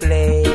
The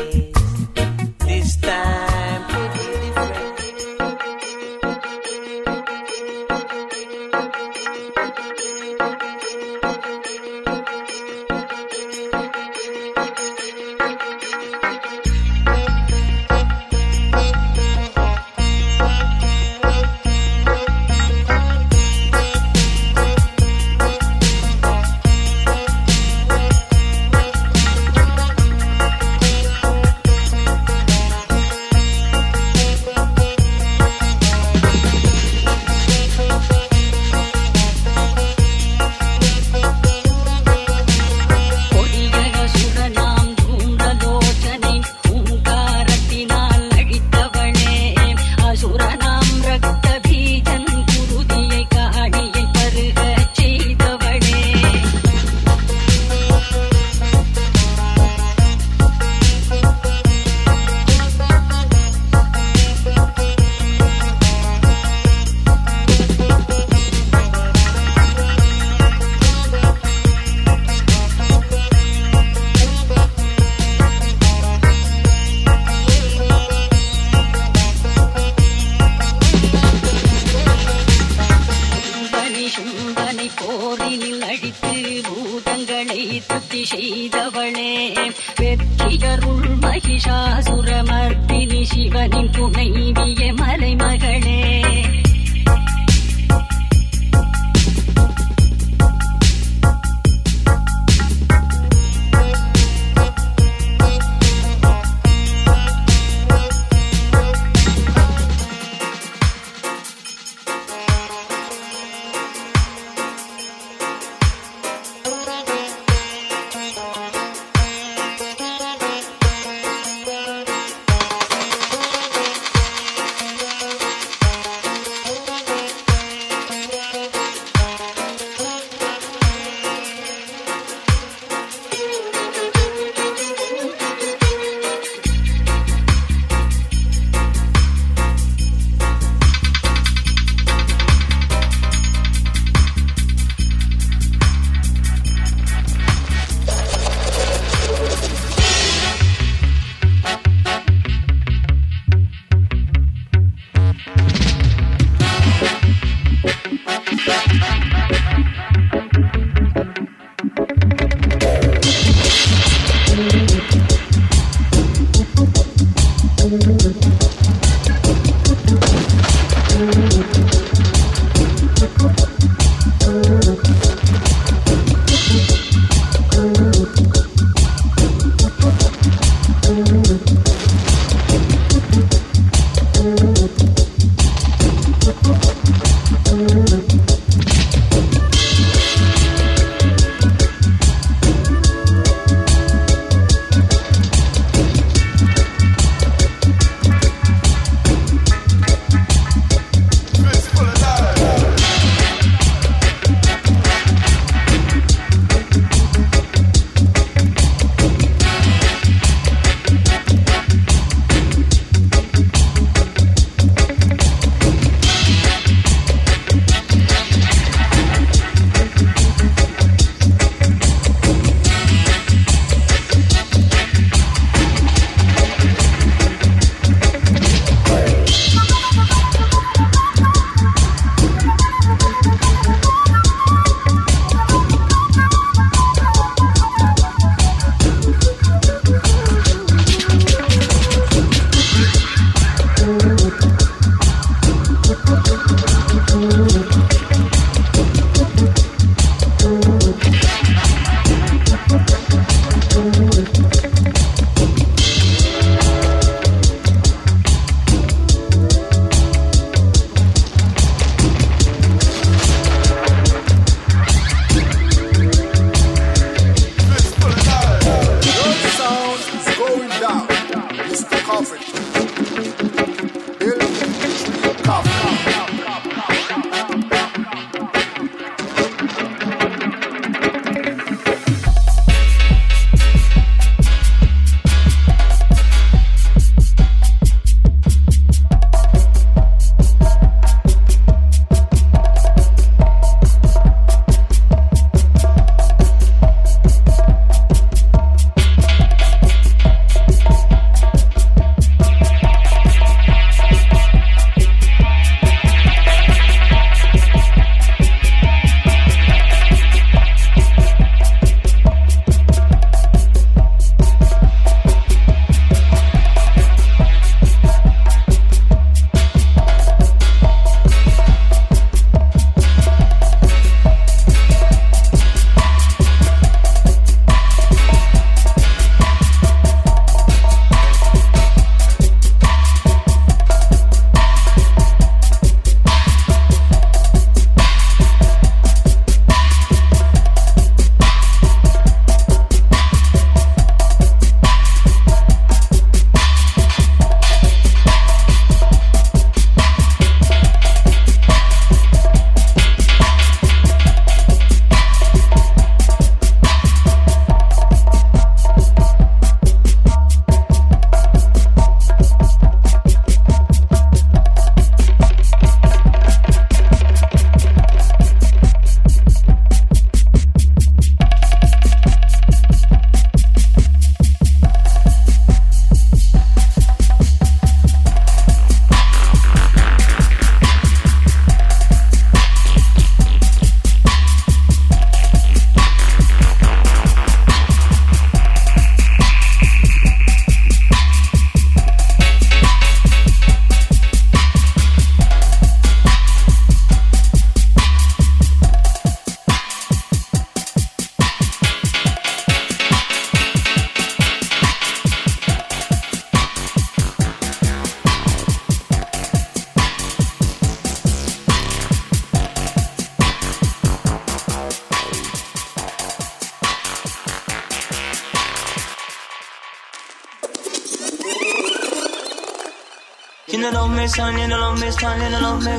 son, love me son, you know love me.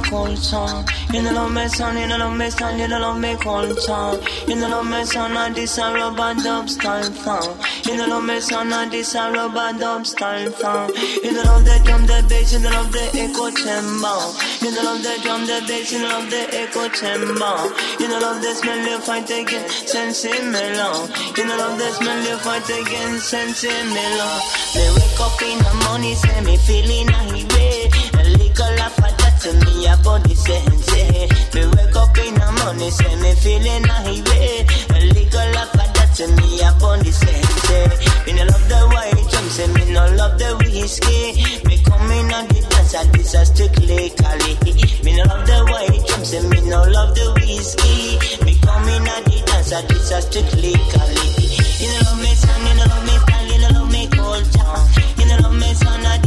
You know love me son, you know love me son, you know love me song. You know love me son, and this a rub-a-dub style. You know love me son, and this a rub-a-dub style song. You know love the drum, the bass, know love the echo chamber. You know love the drum, the bass, know love the echo chamber. You know love the smell you fight again, sense me long. You know love the smell you fight again, sense me long. Me wake up in the morning, say me feeling. A little laugh at that to me, a body sense. Me wake up in the morning, say me feeling irate. A little laugh that to me, a body sense. Me no love the white drum, say me no love the whiskey. Me come in on the dance, and this a strictly Cali. Me no love the white drum, say me no love the whiskey. Me come in on the dance, and this a strictly Cali. You know love me son, you know love me style, you know love me culture. You know love me son, and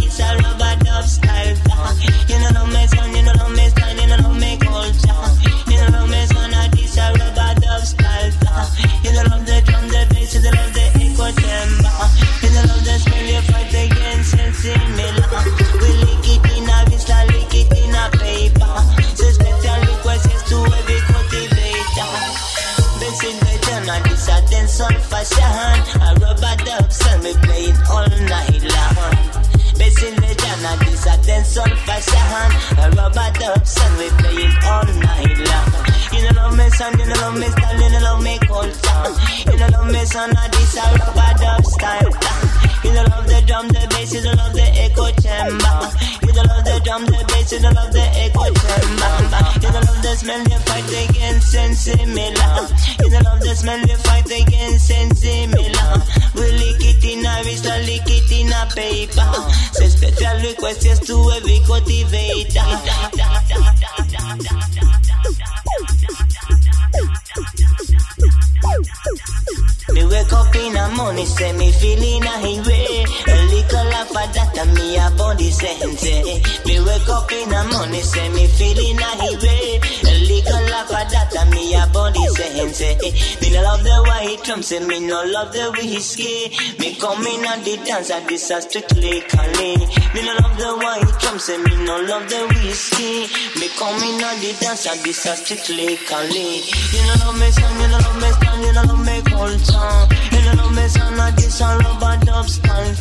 say me no love the whiskey. Me come in on the dance, and this a strictly Cali. Me no love the white drum, say me no love the whiskey. Me come in on the dance, and this a strictly Cali. You know love me son, you know love me stand, you know love me culture. You know love me son, and this a rubber dub style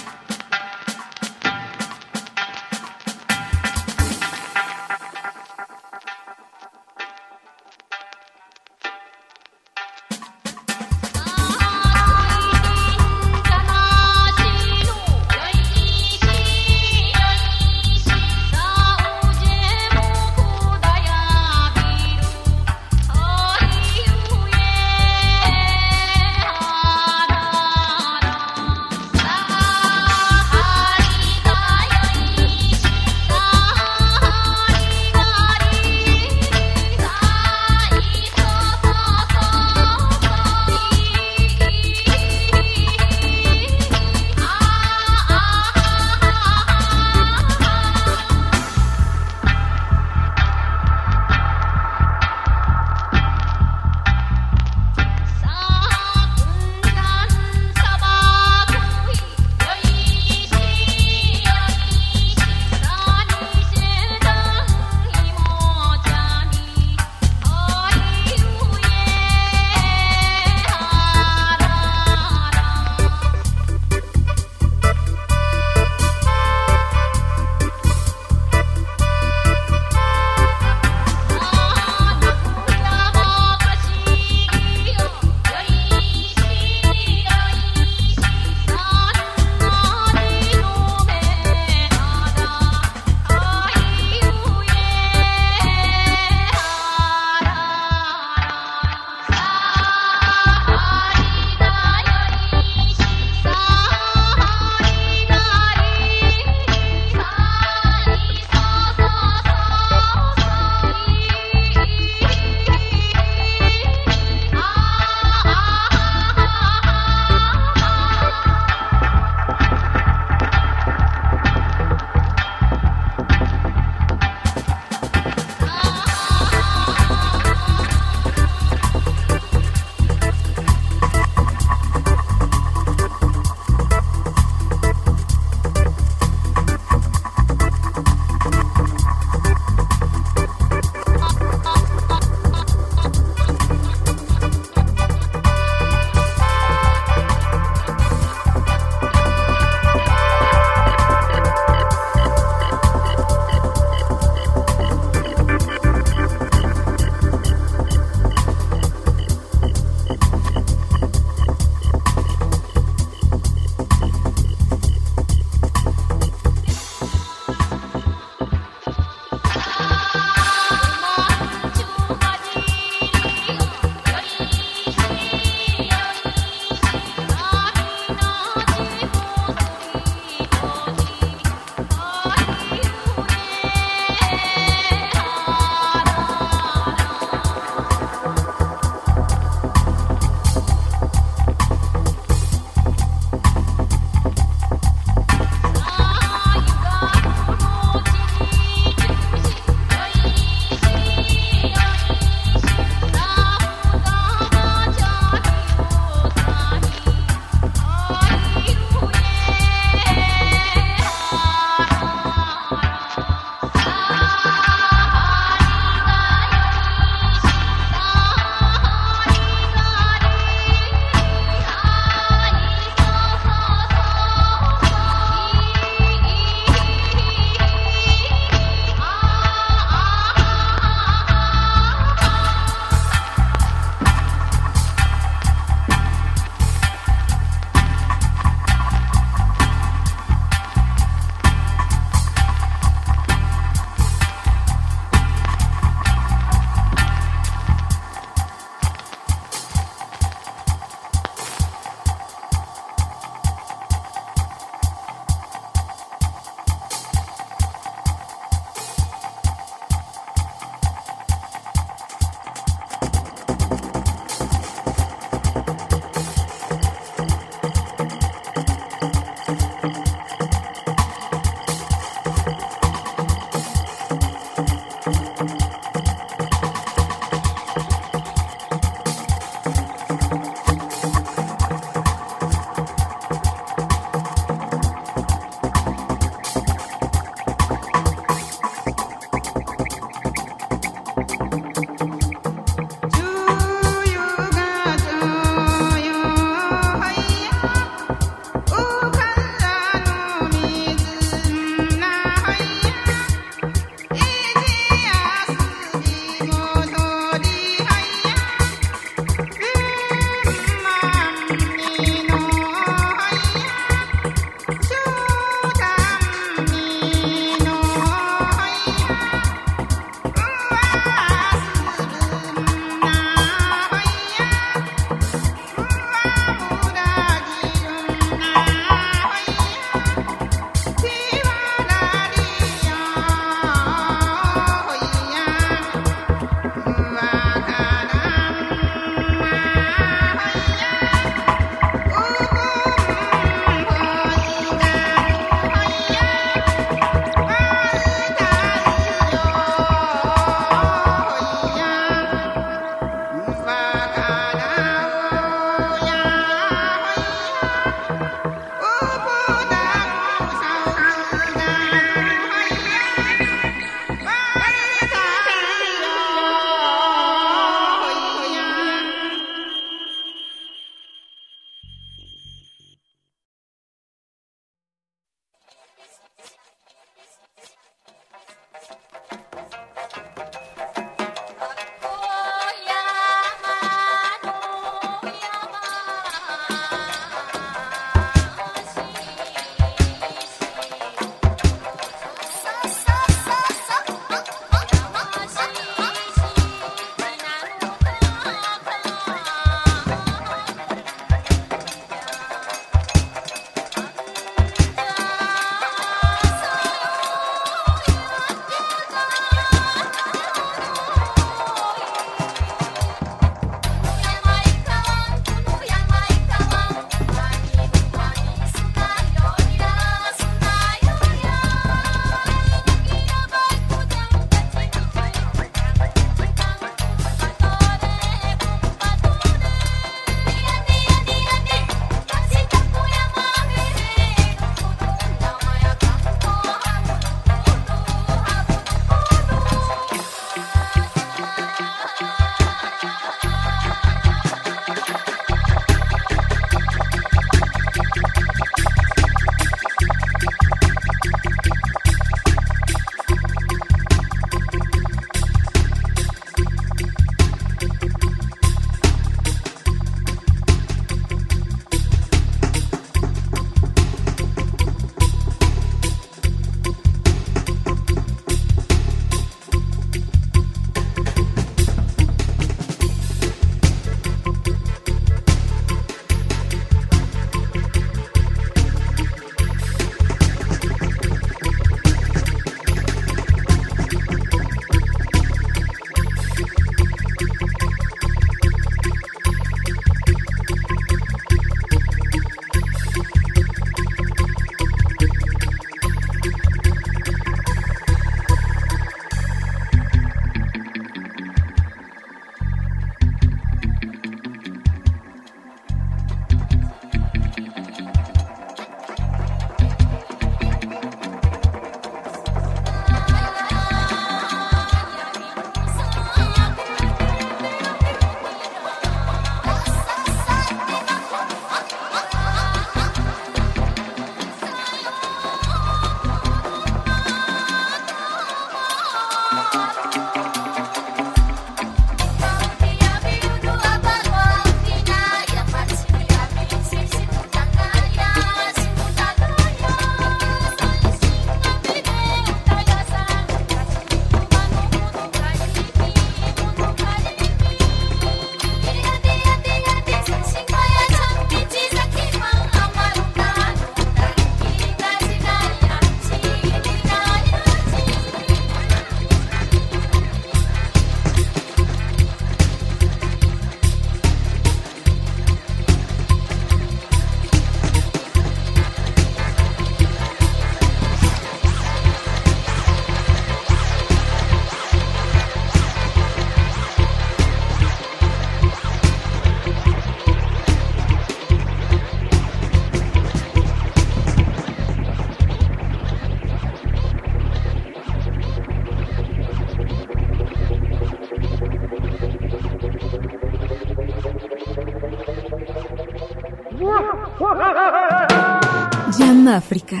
África.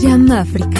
Jam África.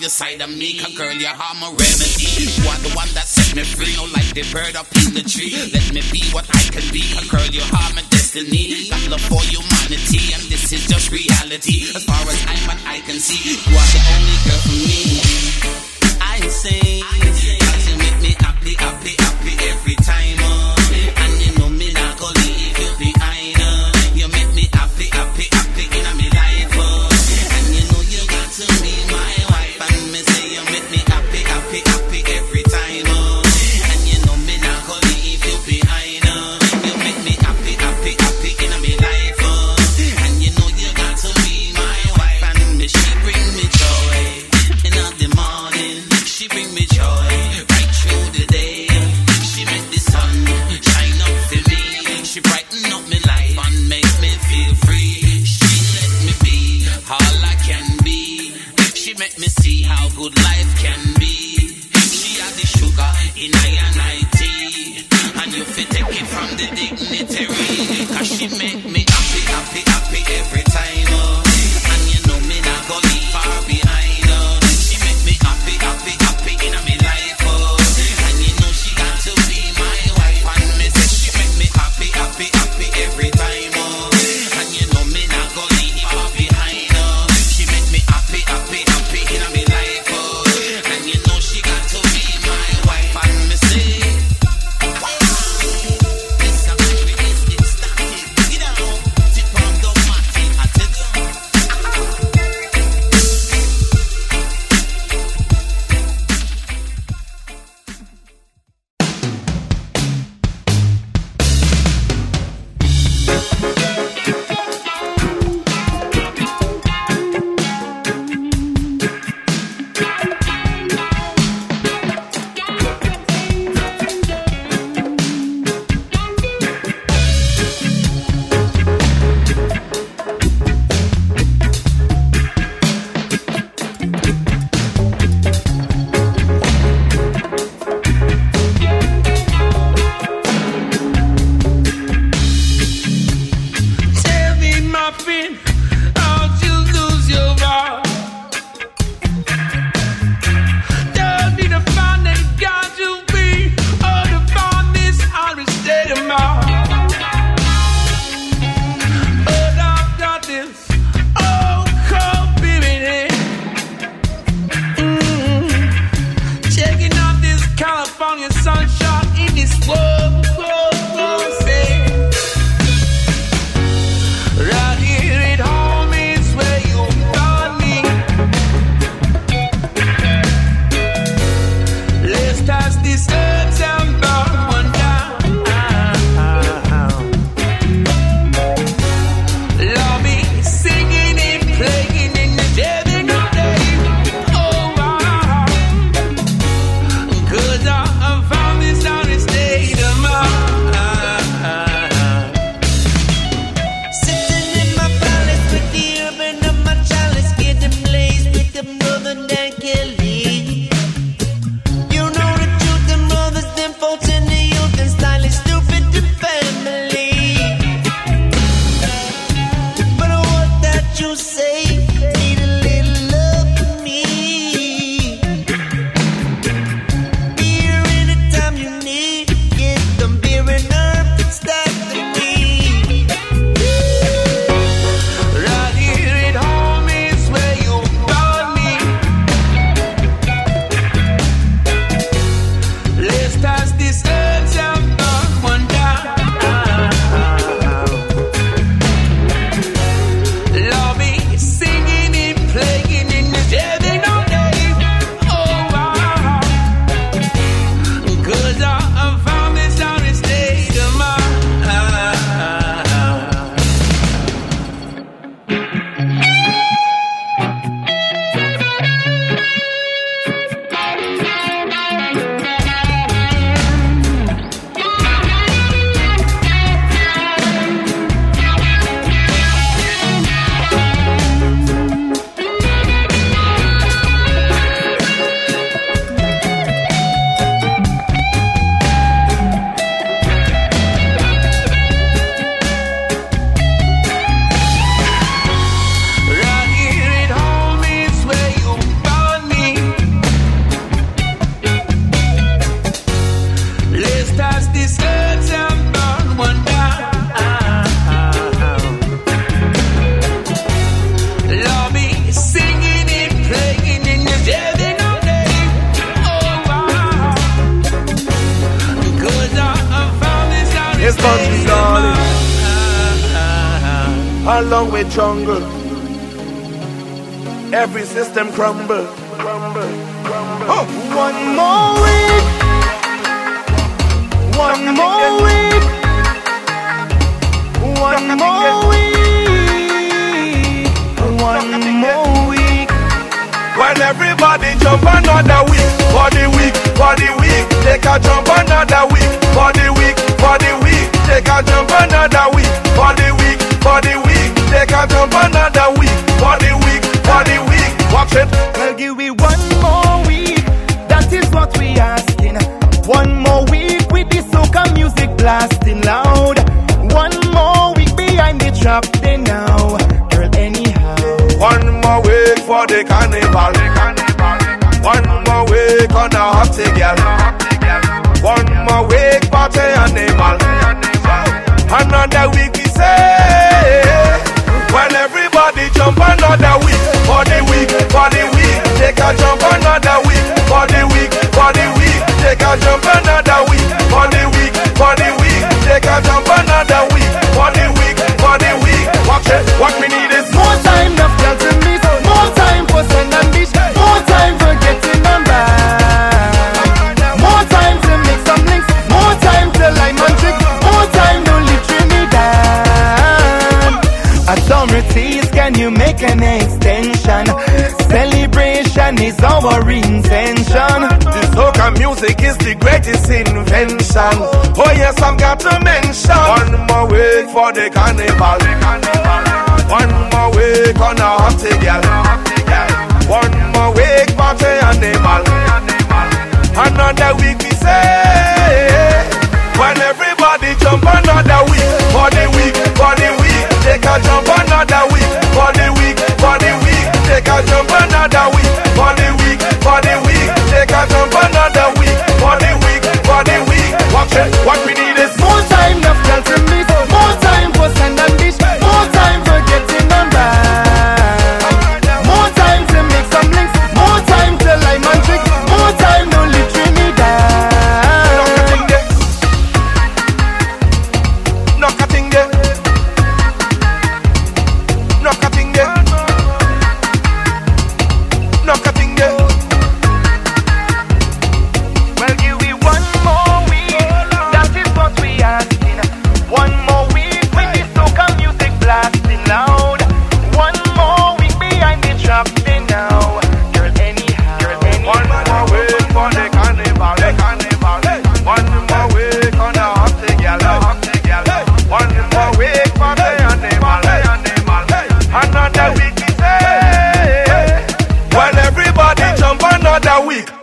your side of make girl you harm a remedy. You are the one that set me free, no like the bird up in the tree. Let me be what I can be, a girl you harm my destiny. Got love for humanity, and this is just reality. As far as I'm and I can see, you are the only girl for me. I say. Jungle, every system crumble. crumble, crumble. Oh. One more week, one more week, one more week, one more week. When everybody jump another week, for the week, for the week, take a jump another week, for the week, for the week, take a jump another week, for the week, for the week, take a jump another week, for the week, for the week. Watch it. Well, give me one more week. That is what we asking. One more week with the soca music blasting loud. One more week behind the trap they now. Girl, anyhow. One more week for the carnival. One more week on a hot girl. One more week party animal. Another week we say. Jump another week. For the week, for the week. Take a jump another can make an extension? Celebration is our intention. The soca music is the greatest invention. Oh yes, I've got to mention one more week for the carnival. One more week on a hot girl. One more week party animal. Another week we say when everybody jump another week for the week for the week. Take a jump another week Jump another a week.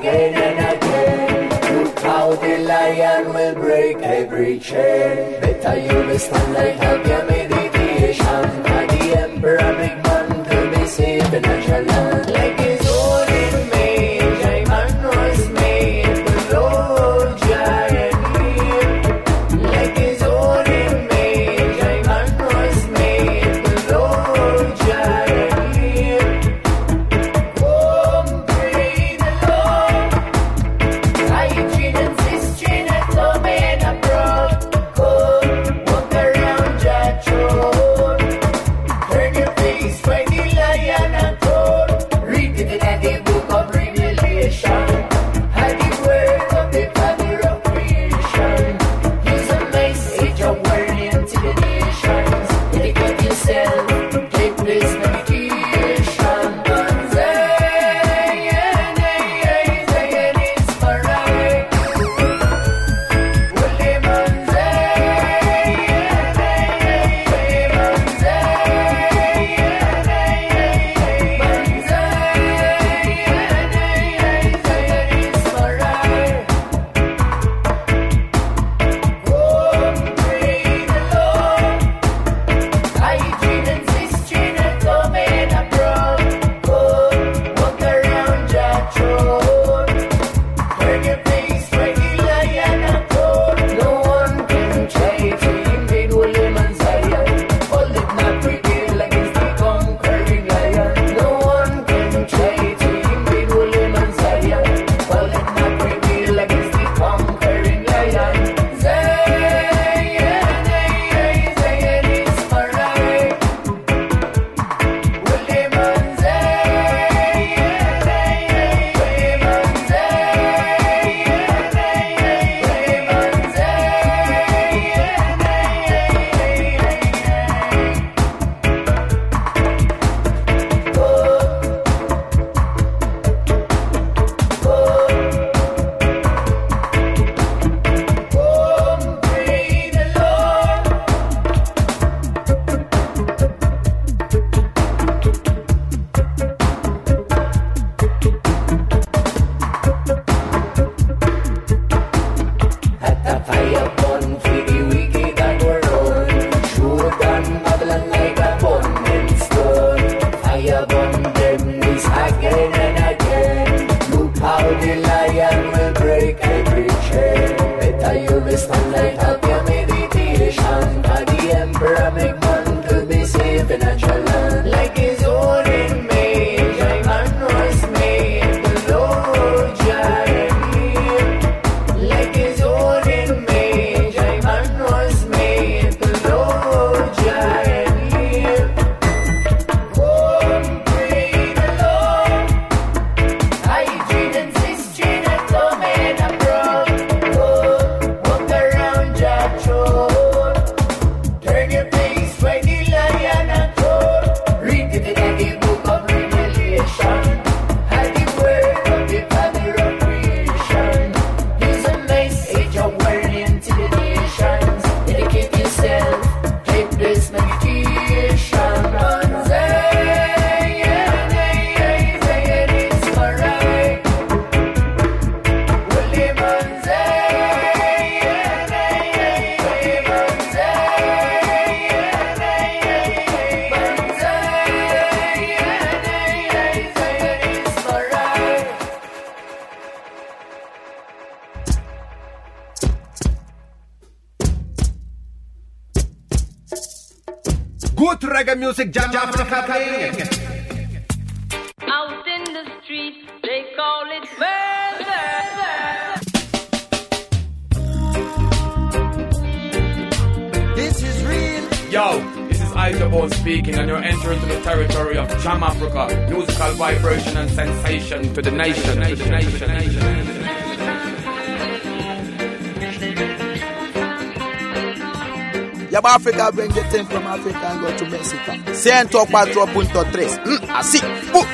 again and again. Look how the lion will break every chain. Better you stand like a meditation. And the emperor big man to be saved in a challenge. Music, Jamafrika playing. Out in the street, they call it murder. This is real. Yo, this is Isaac speaking, and you're entering to the territory of Jamafrika. Musical vibration and sensation to the nation, Africa bring the thing from Africa and go to Mexico. Punto tres. Mm, así. Uh.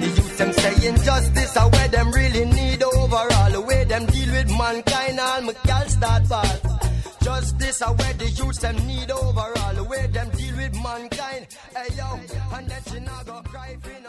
The youth them saying justice are where them really need overall. The way them deal with mankind, all my gal start fall. Justice are where the youth them need overall. The way them deal with mankind. Hey yo, and that you not go cry for